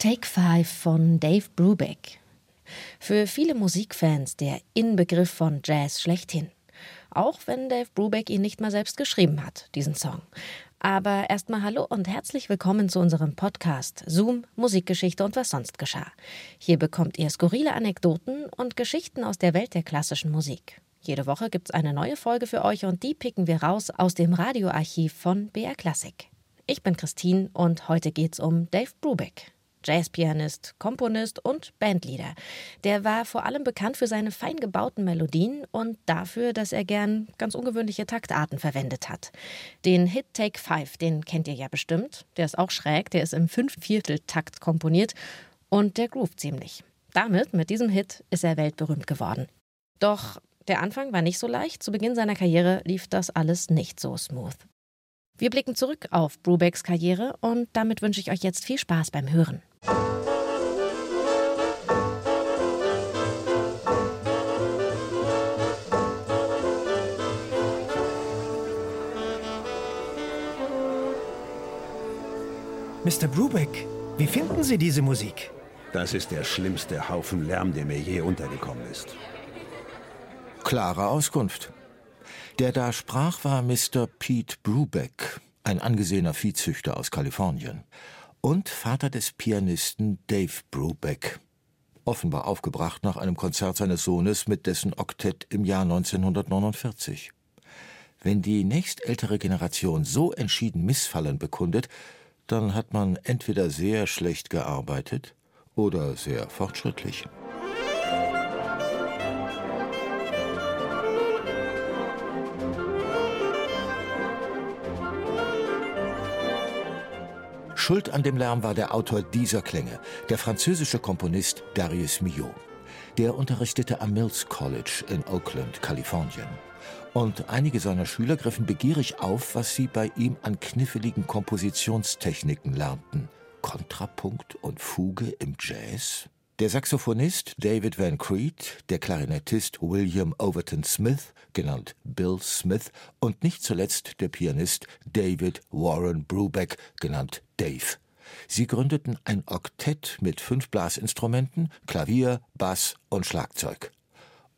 Take Five von Dave Brubeck. Für viele Musikfans der Inbegriff von Jazz schlechthin. Auch wenn Dave Brubeck ihn nicht mal selbst geschrieben hat, diesen Song. Aber erstmal hallo und herzlich willkommen zu unserem Podcast Zoom, Musikgeschichte und was sonst geschah. Hier bekommt ihr skurrile Anekdoten und Geschichten aus der Welt der klassischen Musik. Jede Woche gibt's eine neue Folge für euch und die picken wir raus aus dem Radioarchiv von BR Classic. Ich bin Christine und heute geht's um Dave Brubeck. Jazzpianist, Komponist und Bandleader. Der war vor allem bekannt für seine fein gebauten Melodien und dafür, dass er gern ganz ungewöhnliche Taktarten verwendet hat. Den Hit Take Five, den kennt ihr ja bestimmt. Der ist auch schräg, der ist im Fünfvierteltakt komponiert und der groovt ziemlich. Damit, mit diesem Hit, ist er weltberühmt geworden. Doch der Anfang war nicht so leicht. Zu Beginn seiner Karriere lief das alles nicht so smooth. Wir blicken zurück auf Brubecks Karriere und damit wünsche ich euch jetzt viel Spaß beim Hören. Mr. Brubeck, wie finden Sie diese Musik? Das ist der schlimmste Haufen Lärm, der mir je untergekommen ist. Klare Auskunft. Der da sprach, war Mr. Pete Brubeck, ein angesehener Viehzüchter aus Kalifornien und Vater des Pianisten Dave Brubeck, offenbar aufgebracht nach einem Konzert seines Sohnes mit dessen Oktett im Jahr 1949. Wenn die nächstältere Generation so entschieden Missfallen bekundet, dann hat man entweder sehr schlecht gearbeitet oder sehr fortschrittlich. Schuld an dem Lärm war der Autor dieser Klänge, der französische Komponist Darius Milhaud. Der unterrichtete am Mills College in Oakland, Kalifornien. Und einige seiner Schüler griffen begierig auf, was sie bei ihm an kniffligen Kompositionstechniken lernten. Kontrapunkt und Fuge im Jazz? Der Saxophonist David Van Creed, der Klarinettist William Overton Smith, genannt Bill Smith, und nicht zuletzt der Pianist David Warren Brubeck, genannt Dave. Sie gründeten ein Oktett mit fünf Blasinstrumenten, Klavier, Bass und Schlagzeug.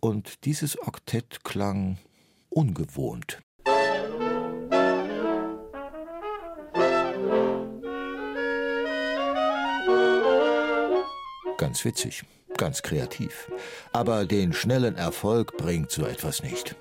Und dieses Oktett klang ungewohnt. Ganz witzig, ganz kreativ. Aber den schnellen Erfolg bringt so etwas nicht.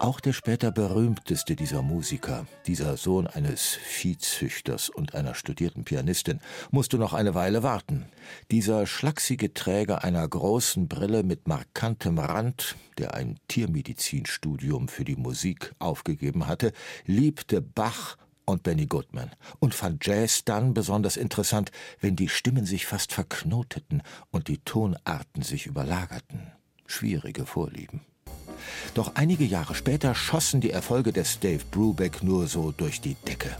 Auch der später berühmteste dieser Musiker, dieser Sohn eines Viehzüchters und einer studierten Pianistin, musste noch eine Weile warten. Dieser schlachsige Träger einer großen Brille mit markantem Rand, der ein Tiermedizinstudium für die Musik aufgegeben hatte, liebte Bach und Benny Goodman und fand Jazz dann besonders interessant, wenn die Stimmen sich fast verknoteten und die Tonarten sich überlagerten. Schwierige Vorlieben. Doch einige Jahre später schossen die Erfolge des Dave Brubeck nur so durch die Decke.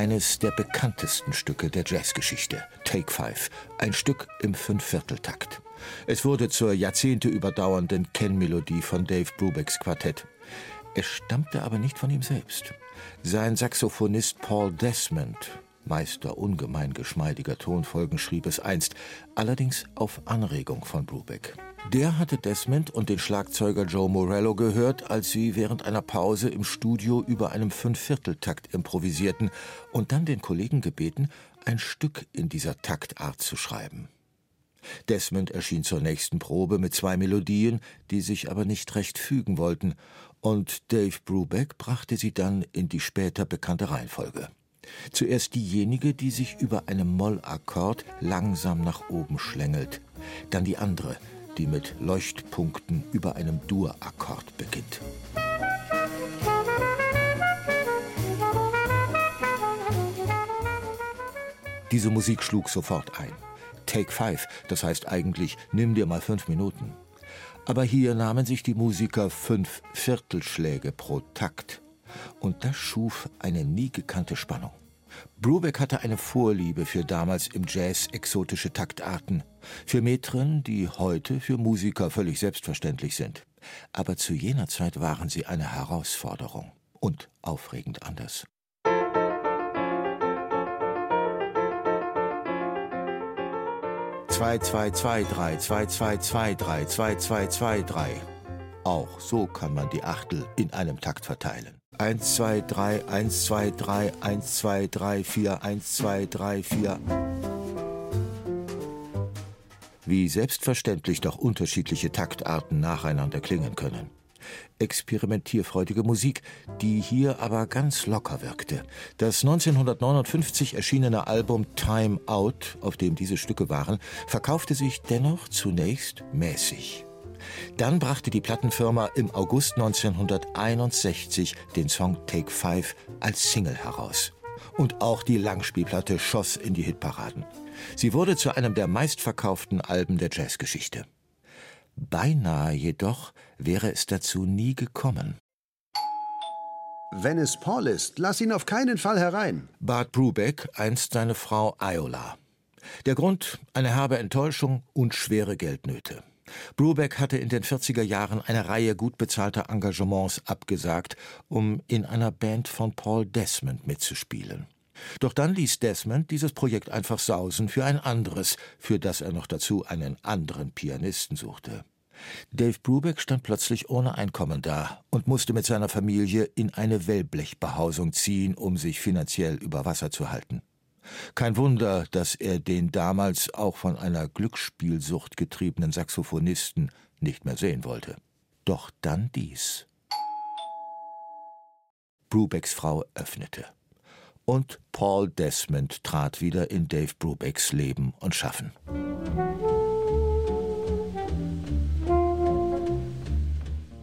eines der bekanntesten Stücke der Jazzgeschichte, Take Five, ein Stück im Fünfvierteltakt. Es wurde zur Jahrzehnte überdauernden Kennmelodie von Dave Brubecks Quartett. Es stammte aber nicht von ihm selbst. Sein Saxophonist Paul Desmond, Meister ungemein geschmeidiger Tonfolgen, schrieb es einst, allerdings auf Anregung von Brubeck. Der hatte Desmond und den Schlagzeuger Joe Morello gehört, als sie während einer Pause im Studio über einem Fünfvierteltakt improvisierten und dann den Kollegen gebeten, ein Stück in dieser Taktart zu schreiben. Desmond erschien zur nächsten Probe mit zwei Melodien, die sich aber nicht recht fügen wollten, und Dave Brubeck brachte sie dann in die später bekannte Reihenfolge. Zuerst diejenige, die sich über einem Mollakkord langsam nach oben schlängelt, dann die andere, die mit Leuchtpunkten über einem Dur-Akkord beginnt. Diese Musik schlug sofort ein. Take Five, das heißt eigentlich, nimm dir mal fünf Minuten. Aber hier nahmen sich die Musiker fünf Viertelschläge pro Takt. Und das schuf eine nie gekannte Spannung. Brubeck hatte eine Vorliebe für damals im Jazz exotische Taktarten, für Metren, die heute für Musiker völlig selbstverständlich sind. Aber zu jener Zeit waren sie eine Herausforderung und aufregend anders. 2223222232223. Auch so kann man die Achtel in einem Takt verteilen. 1, 2, 3, 1, 2, 3, 1, 2, 3, 4, 1, 2, 3, 4. Wie selbstverständlich doch unterschiedliche Taktarten nacheinander klingen können. Experimentierfreudige Musik, die hier aber ganz locker wirkte. Das 1959 erschienene Album Time Out, auf dem diese Stücke waren, verkaufte sich dennoch zunächst mäßig. Dann brachte die Plattenfirma im August 1961 den Song Take Five als Single heraus. Und auch die Langspielplatte schoss in die Hitparaden. Sie wurde zu einem der meistverkauften Alben der Jazzgeschichte. Beinahe jedoch wäre es dazu nie gekommen. Wenn es Paul ist, lass ihn auf keinen Fall herein, bat Brubeck einst seine Frau Iola. Der Grund eine herbe Enttäuschung und schwere Geldnöte. Brubeck hatte in den 40er Jahren eine Reihe gut bezahlter Engagements abgesagt, um in einer Band von Paul Desmond mitzuspielen. Doch dann ließ Desmond dieses Projekt einfach sausen für ein anderes, für das er noch dazu einen anderen Pianisten suchte. Dave Brubeck stand plötzlich ohne Einkommen da und musste mit seiner Familie in eine Wellblechbehausung ziehen, um sich finanziell über Wasser zu halten. Kein Wunder, dass er den damals auch von einer Glücksspielsucht getriebenen Saxophonisten nicht mehr sehen wollte. Doch dann dies. Brubecks Frau öffnete. Und Paul Desmond trat wieder in Dave Brubecks Leben und Schaffen.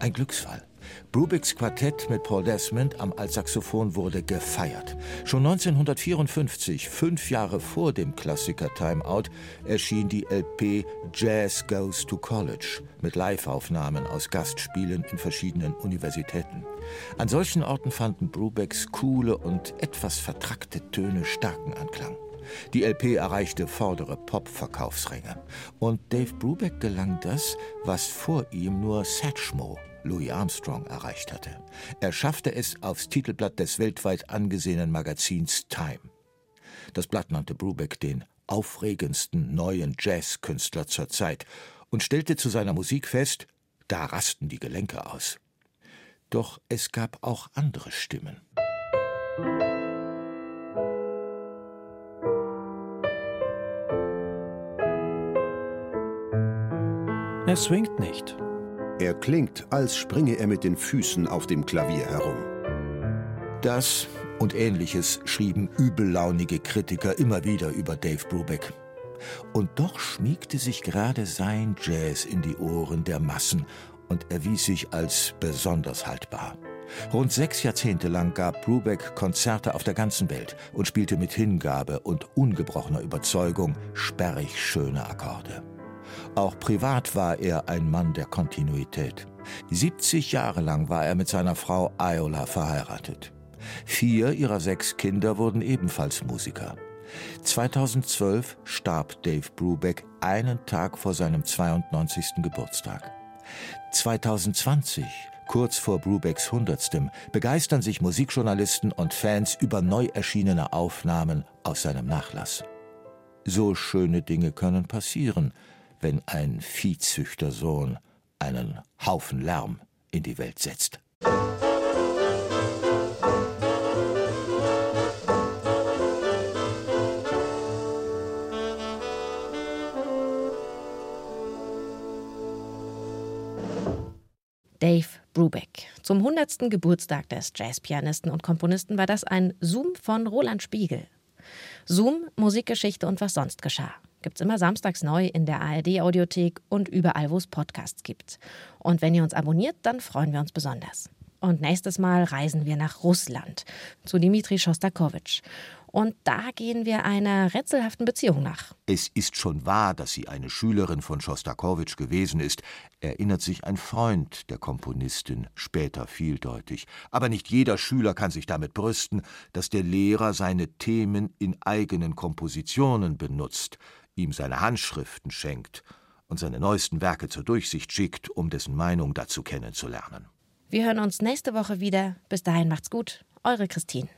Ein Glücksfall. Brubecks Quartett mit Paul Desmond am Altsaxophon wurde gefeiert. Schon 1954, fünf Jahre vor dem Klassiker Time Out, erschien die LP Jazz Goes to College mit Liveaufnahmen aus Gastspielen in verschiedenen Universitäten. An solchen Orten fanden Brubecks coole und etwas vertrackte Töne starken Anklang. Die LP erreichte vordere Pop-Verkaufsränge. Und Dave Brubeck gelang das, was vor ihm nur Satchmo Louis Armstrong erreicht hatte. Er schaffte es aufs Titelblatt des weltweit angesehenen Magazins Time. Das Blatt nannte Brubeck den aufregendsten neuen Jazzkünstler zur Zeit und stellte zu seiner Musik fest, da rasten die Gelenke aus. Doch es gab auch andere Stimmen. Er swingt nicht. Er klingt, als springe er mit den Füßen auf dem Klavier herum. Das und ähnliches schrieben übellaunige Kritiker immer wieder über Dave Brubeck. Und doch schmiegte sich gerade sein Jazz in die Ohren der Massen und erwies sich als besonders haltbar. Rund sechs Jahrzehnte lang gab Brubeck Konzerte auf der ganzen Welt und spielte mit Hingabe und ungebrochener Überzeugung sperrig schöne Akkorde. Auch privat war er ein Mann der Kontinuität. 70 Jahre lang war er mit seiner Frau Iola verheiratet. Vier ihrer sechs Kinder wurden ebenfalls Musiker. 2012 starb Dave Brubeck einen Tag vor seinem 92. Geburtstag. 2020, kurz vor Brubecks 100. begeistern sich Musikjournalisten und Fans über neu erschienene Aufnahmen aus seinem Nachlass. So schöne Dinge können passieren, wenn ein Viehzüchtersohn einen Haufen Lärm in die Welt setzt. Dave Brubeck. Zum 100. Geburtstag des Jazzpianisten und Komponisten war das ein Zoom von Roland Spiegel. Zoom, Musikgeschichte und was sonst geschah gibt es immer samstags neu in der ARD-Audiothek und überall, wo es Podcasts gibt. Und wenn ihr uns abonniert, dann freuen wir uns besonders. Und nächstes Mal reisen wir nach Russland zu Dmitri Schostakowitsch. Und da gehen wir einer rätselhaften Beziehung nach. Es ist schon wahr, dass sie eine Schülerin von Schostakowitsch gewesen ist, erinnert sich ein Freund der Komponistin später vieldeutig. Aber nicht jeder Schüler kann sich damit brüsten, dass der Lehrer seine Themen in eigenen Kompositionen benutzt, ihm seine Handschriften schenkt und seine neuesten Werke zur Durchsicht schickt, um dessen Meinung dazu kennenzulernen. Wir hören uns nächste Woche wieder. Bis dahin macht's gut. Eure Christine.